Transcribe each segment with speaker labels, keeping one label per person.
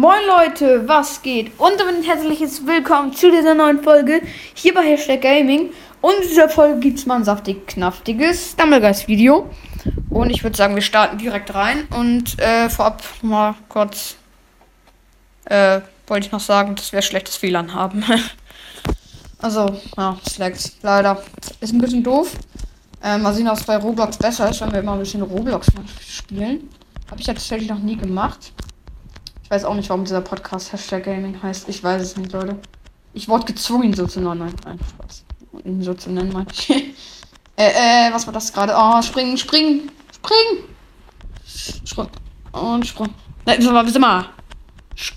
Speaker 1: Moin Leute, was geht? Und damit ein herzliches Willkommen zu dieser neuen Folge hier bei Hashtag Gaming. Und in dieser Folge gibt es mal ein saftig knaftiges Stumblegeist Video. Und ich würde sagen, wir starten direkt rein. Und äh, vorab mal kurz äh, wollte ich noch sagen, dass wir schlechtes WLAN haben. also, ja, Slacks, leider. Ist ein bisschen doof. Äh, mal sehen, ob es bei Roblox besser ist, wenn wir immer ein bisschen Roblox spielen. Habe ich ja tatsächlich noch nie gemacht. Ich weiß auch nicht, warum dieser Podcast Hashtag Gaming heißt. Ich weiß es nicht, Leute. Ich wurde gezwungen, ihn so zu nennen. Nein, nein, Spaß. Ihn so zu nennen, meine ich. äh, äh, was war das gerade? Oh, springen, springen, springen. Sprung. Und sprung. Nein, so, warte mal.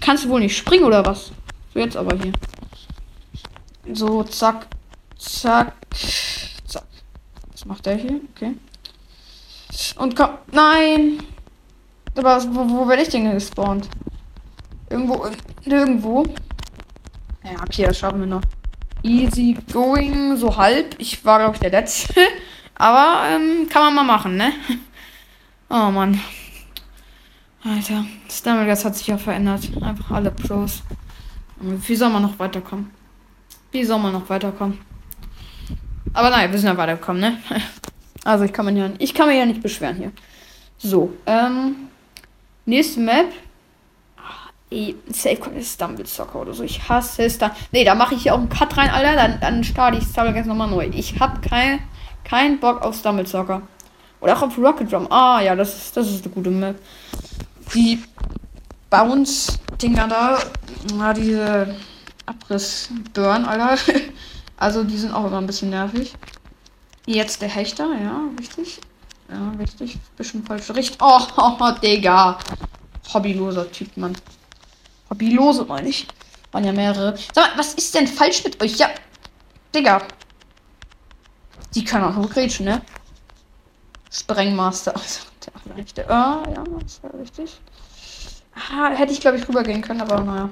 Speaker 1: Kannst du wohl nicht springen oder was? So, jetzt aber hier. So, zack, zack, zack. Was macht der hier? Okay. Und komm. Nein! Aber wo, wo werde ich denn gespawnt? Irgendwo, nirgendwo. Ja, okay, das schaffen wir noch. Easy going, so halb. Ich war, glaube ich, der Letzte. Aber ähm, kann man mal machen, ne? Oh Mann. Alter, Stammelgas hat sich ja verändert. Einfach alle Pros. Wie soll man noch weiterkommen? Wie soll man noch weiterkommen? Aber nein, wir sind ja weitergekommen, ne? Also ich kann, mir ja, ich kann mir ja nicht beschweren hier. So, ähm, nächste Map. Safe ist Stumble Soccer oder so. Ich hasse es da. Ne, da mache ich hier auch einen Cut rein, Alter. Dann, dann starte ich Stumble jetzt nochmal neu. Ich habe keinen kein Bock auf Stumble Soccer. Oder auch auf Rocket Drum. Ah, ja, das ist, das ist eine gute Map. Die Bounce-Dinger da. Na, diese Abriss-Burn, Alter. Also, die sind auch immer ein bisschen nervig. Jetzt der Hechter, ja, richtig. Ja, richtig. Bisschen falsch. Richtig. Oh, oh, oh, Digga. Hobbyloser Typ, Mann. Hobbylose, meine ich. Waren ja mehrere. Sag mal, was ist denn falsch mit euch? Ja. Digga. Die können auch nur grätschen, ne? Sprengmaster. Also, der rechte. Ah, ja, das war richtig. Ah, hätte ich, glaube ich, rübergehen können, aber naja.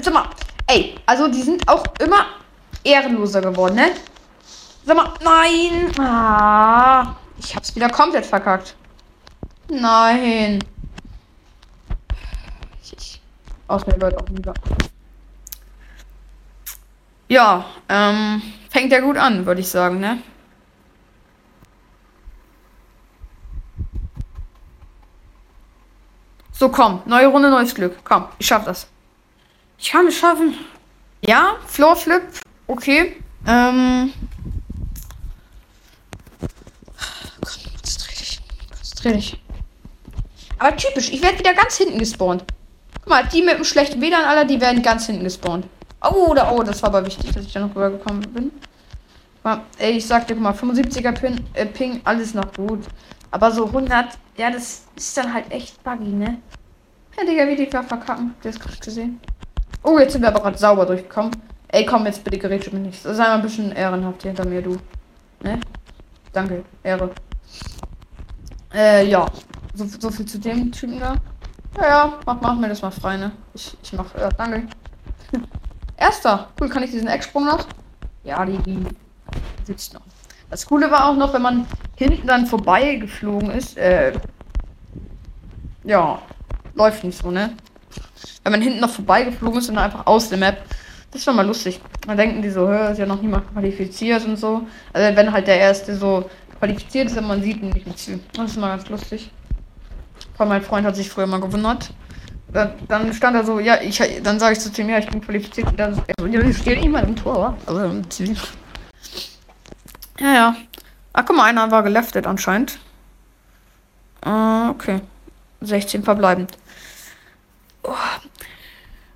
Speaker 1: Sag mal, ey, also die sind auch immer ehrenloser geworden, ne? Sag mal, nein! Ah, ich hab's wieder komplett verkackt. Nein. Aus mir Leute auch lieber. Ja, ähm, fängt ja gut an, würde ich sagen, ne? So, komm, neue Runde, neues Glück. Komm, ich schaff das. Ich kann es schaffen. Ja, Floor Flip, okay. Ähm. Konzentrier dich. Konzentrier dich. Aber typisch, ich werde wieder ganz hinten gespawnt. Guck mal, die mit dem schlechten WLAN, aller, die werden ganz hinten gespawnt. Oh, oder oh, das war aber wichtig, dass ich da noch rübergekommen bin. Ey, ich sagte, guck mal, 75er Pin, äh, Ping, alles noch gut. Aber so 100, ja, das ist dann halt echt buggy, ne? Ja, Digga, wie die da verkacken. Habt ihr das gerade gesehen? Oh, jetzt sind wir aber gerade sauber durchgekommen. Ey, komm, jetzt bitte gerät mir nicht. Sei mal ein bisschen ehrenhaft hier hinter mir, du. Ne? Danke, Ehre. Äh, ja. So, so viel zu dem Typen da. Ja, ja, mach, mach mir das mal frei, ne? Ich, ich mach, ja, danke. Erster. Cool, kann ich diesen Ecksprung noch? Ja, die, die sitzt noch. Das Coole war auch noch, wenn man hinten dann vorbei geflogen ist, äh, ja, läuft nicht so, ne? Wenn man hinten noch vorbei geflogen ist und einfach aus der Map, das war mal lustig. Dann denken die so, hör, ist ja noch niemand qualifiziert und so. Also wenn halt der Erste so qualifiziert ist und man sieht ihn nicht mit Ziel. Das ist mal ganz lustig. Weil mein Freund hat sich früher mal gewundert. Dann, dann stand er so, ja, ich, dann sage ich zu ihm, ja, ich bin qualifiziert. Und dann so, ja, ich stehe mal im Tor, also im Ziel. Ja, ja. Ach, guck mal, einer war geleftet anscheinend. Uh, okay. 16 verbleibend. Oh.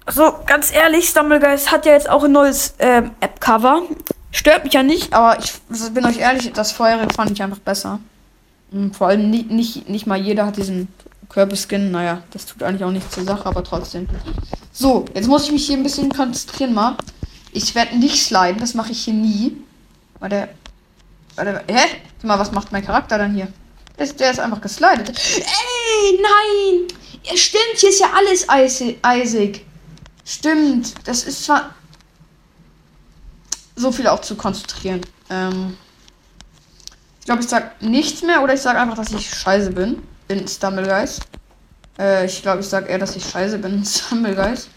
Speaker 1: Also, ganz ehrlich, Stumblegeist hat ja jetzt auch ein neues ähm, App-Cover. Stört mich ja nicht, aber ich bin euch ehrlich, das vorherige fand ich einfach besser. Und vor allem nicht, nicht, nicht mal jeder hat diesen Körperskin. Naja, das tut eigentlich auch nichts zur Sache, aber trotzdem. So, jetzt muss ich mich hier ein bisschen konzentrieren mal. Ich werde nicht sliden, das mache ich hier nie. Warte. Warte, hä? Sag mal, was macht mein Charakter dann hier? Der ist, der ist einfach geslidet. Ey, nein! Stimmt, hier ist ja alles eisig. Stimmt, das ist zwar so viel auch zu konzentrieren. Ähm ich glaube, ich sag nichts mehr oder ich sage einfach, dass ich scheiße bin. In Stumblegeist. Äh, ich glaube, ich sag eher, dass ich scheiße bin. Stumblegeist.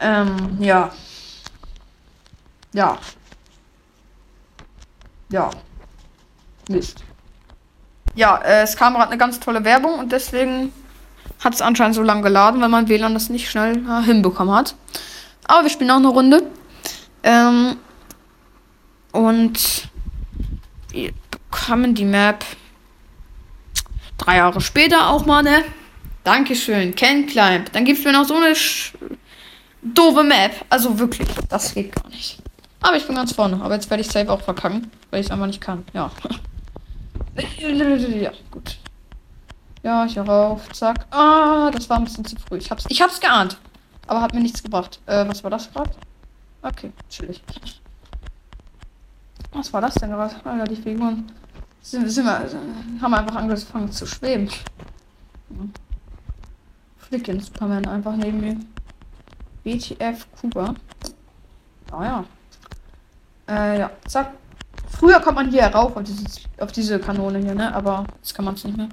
Speaker 1: Ähm, ja. Ja. Ja. Mist. Ja, äh, es kam gerade eine ganz tolle Werbung und deswegen hat es anscheinend so lange geladen, weil mein WLAN das nicht schnell äh, hinbekommen hat. Aber wir spielen auch eine Runde. Ähm, und wir bekommen die Map drei Jahre später auch mal, ne? Dankeschön, Ken Climb. Dann gibt es mir noch so eine doofe Map. Also wirklich, das geht gar nicht. Aber ich bin ganz vorne. Aber jetzt werde ich safe auch verkacken, weil ich es einfach nicht kann. Ja. ja, gut. Ja, hier rauf, zack. Ah, das war ein bisschen zu früh. Ich hab's, ich hab's geahnt. Aber hat mir nichts gebracht. Äh, was war das gerade? Okay, chillig. Was war das denn gerade? Alter, die Figuren sind, sind wir, haben einfach angefangen zu schweben. Flick den Superman einfach neben mir. BTF Kuba. Ah ja. Äh, ja, zack. Früher kommt man hier rauf auf, dieses, auf diese Kanone hier, ne? Aber jetzt kann man es nicht mehr.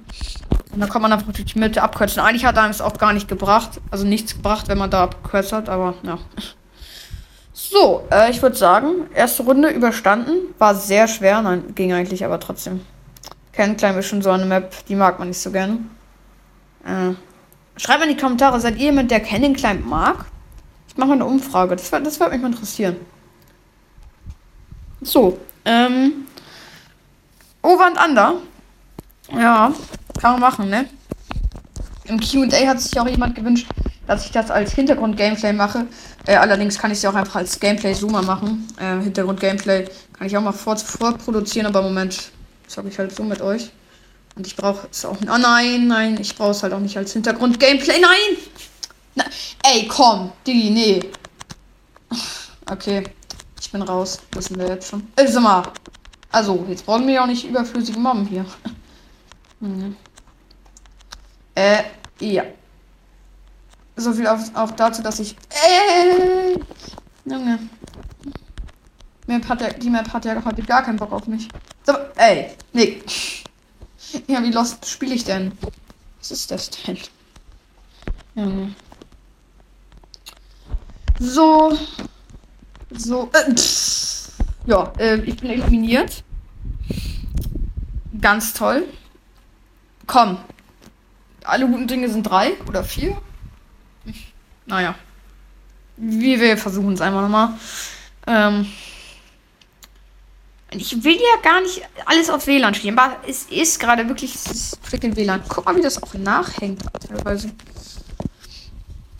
Speaker 1: Und dann kann man einfach durch die Mitte abkürzen. Eigentlich hat er es auch gar nicht gebracht. Also nichts gebracht, wenn man da abkürzt hat, aber ja. So, äh, ich würde sagen, erste Runde überstanden. War sehr schwer. Nein, ging eigentlich, aber trotzdem. Ken Climb ist schon so eine Map, die mag man nicht so gerne. Äh, schreibt mal in die Kommentare, seid ihr jemand, der Cannon Climb mag? Ich mache mal eine Umfrage. Das, das würde mich mal interessieren. So, ähm. Over and Under. Ja, kann man machen, ne? Im QA hat sich auch jemand gewünscht, dass ich das als Hintergrund-Gameplay mache. Äh, allerdings kann ich es ja auch einfach als Gameplay-Zoomer machen. Äh, Hintergrund-Gameplay kann ich auch mal vor, vorproduzieren, aber im Moment sage ich halt so mit euch. Und ich brauche es auch. Oh nein, nein, ich brauche es halt auch nicht als Hintergrund-Gameplay. Nein! Na, ey, komm, Digi, nee. Okay, ich bin raus. Wissen wir jetzt schon. Sag mal. Also, jetzt brauchen wir ja auch nicht überflüssige Mobben hier. hm. Äh, ja. So viel auch dazu, dass ich. Äh, Junge. Map hat ja, die Map hat ja heute gar keinen Bock auf mich. So, ey, Nick. Ja, wie lost spiele ich denn? Was ist das denn? Junge. So. So. Äh, ja, äh, ich bin eliminiert. Ganz toll. Komm. Alle guten Dinge sind drei oder vier. Naja. Wie wir versuchen es einfach nochmal. Ähm. Ich will ja gar nicht alles auf WLAN spielen, aber es ist gerade wirklich freaking WLAN. Guck mal, wie das auch nachhängt teilweise.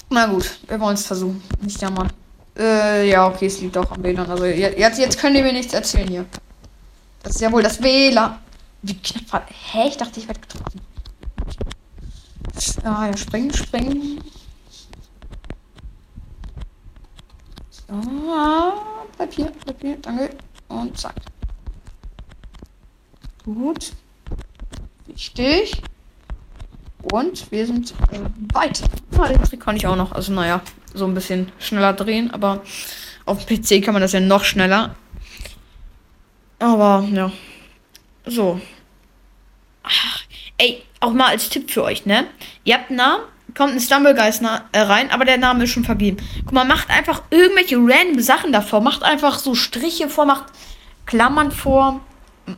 Speaker 1: Na gut, wir wollen es versuchen. Nicht jammern. Äh, ja, okay, es liegt auch am WLAN. Also jetzt, jetzt könnt ihr mir nichts erzählen hier. Das ist ja wohl das WLAN. Wie knapp war. Hä? Ich dachte, ich werde getroffen. Ah, ja, springen, springen. So, Papier, Papier, danke. Und zack. Gut. Wichtig. Und wir sind äh, weiter. Ah, den Trick kann ich auch noch. Also, naja, so ein bisschen schneller drehen. Aber auf dem PC kann man das ja noch schneller. Aber, ja. So. Ach, ey, auch mal als Tipp für euch, ne? Ihr habt einen Namen, kommt ein Stumblegeist äh, rein, aber der Name ist schon vergeben. Guck mal, macht einfach irgendwelche random Sachen davor. Macht einfach so Striche vor, macht Klammern vor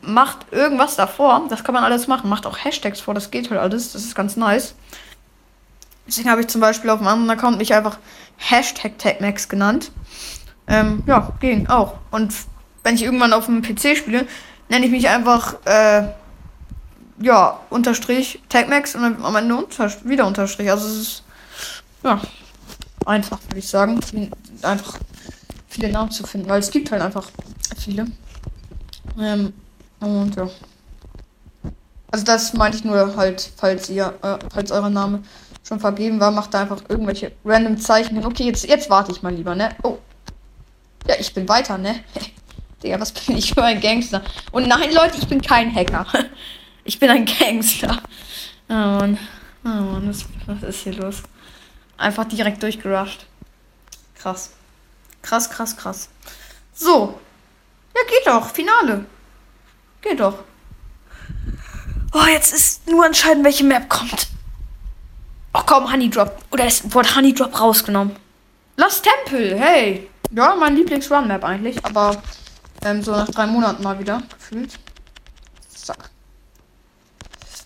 Speaker 1: macht irgendwas davor. Das kann man alles machen. Macht auch Hashtags vor. Das geht halt alles. Das ist ganz nice. Deswegen habe ich zum Beispiel auf einem anderen Account mich einfach Hashtag TagMax genannt. Ähm, ja, ging auch. Und wenn ich irgendwann auf dem PC spiele, nenne ich mich einfach, äh, ja, Unterstrich TagMax und dann am Ende unter wieder Unterstrich. Also es ist, ja, einfach, würde ich sagen. Einfach viele Namen zu finden, weil es gibt halt einfach viele. Ähm, und ja. Also das meinte ich nur halt, falls ihr, äh, falls euer Name schon vergeben war, macht da einfach irgendwelche random Zeichen hin. Okay, jetzt, jetzt warte ich mal lieber, ne? Oh. Ja, ich bin weiter, ne? Digga, was bin ich für ein Gangster? Und nein, Leute, ich bin kein Hacker. ich bin ein Gangster. Oh Mann. Oh Mann, was, was ist hier los? Einfach direkt durchgerusht. Krass. Krass, krass, krass. So. Ja, geht doch. Finale. Geht doch. Oh, jetzt ist nur entscheidend, welche Map kommt. Ach komm, Honey Drop. Oder es wurde Honey Drop rausgenommen. Lost Temple, hey. Ja, mein Lieblings-Run-Map eigentlich. Aber ähm, so nach drei Monaten mal wieder gefühlt.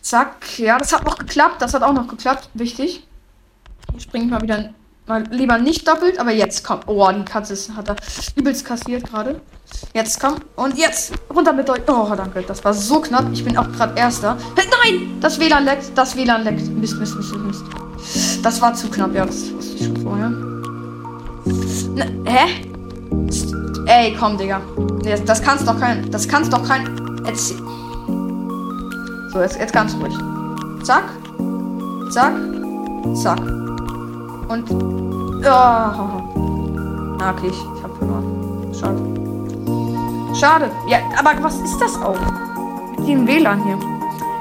Speaker 1: Zack. Ja, das hat noch geklappt. Das hat auch noch geklappt. Wichtig. Hier springe ich mal wieder mal lieber nicht doppelt, aber jetzt kommt. Oh, die Katze hat er übelst kassiert gerade. Jetzt komm. Und jetzt. Runter mit euch. Oh, danke. Das war so knapp. Ich bin auch gerade Erster. Nein! Das WLAN leckt. Das WLAN leckt. Mist, Mist, Mist, Mist. Das war zu knapp. Ja, das wusste ich schon vorher. Na, hä? Ey, komm, Digga. Das, das kann's doch kein. Das kann's doch kein. Jetzt. So, jetzt, jetzt ganz ruhig. Zack. Zack. Zack. Und. Oh. Okay, ich, ich hab verloren. Schade. Schade. Ja, aber was ist das auch? Mit dem WLAN hier.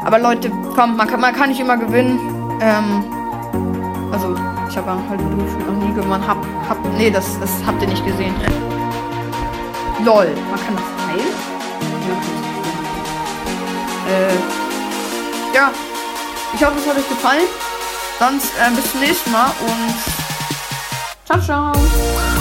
Speaker 1: Aber Leute, komm, man kann, man kann nicht immer gewinnen. Ähm. Also, ich habe halt noch nie gewonnen. Hab, hab, nee, das, das habt ihr nicht gesehen. Lol. Man kann das teilen? Ja. Äh. Ja. Ich hoffe, es hat euch gefallen. Sonst äh, bis zum nächsten Mal und ciao, ciao.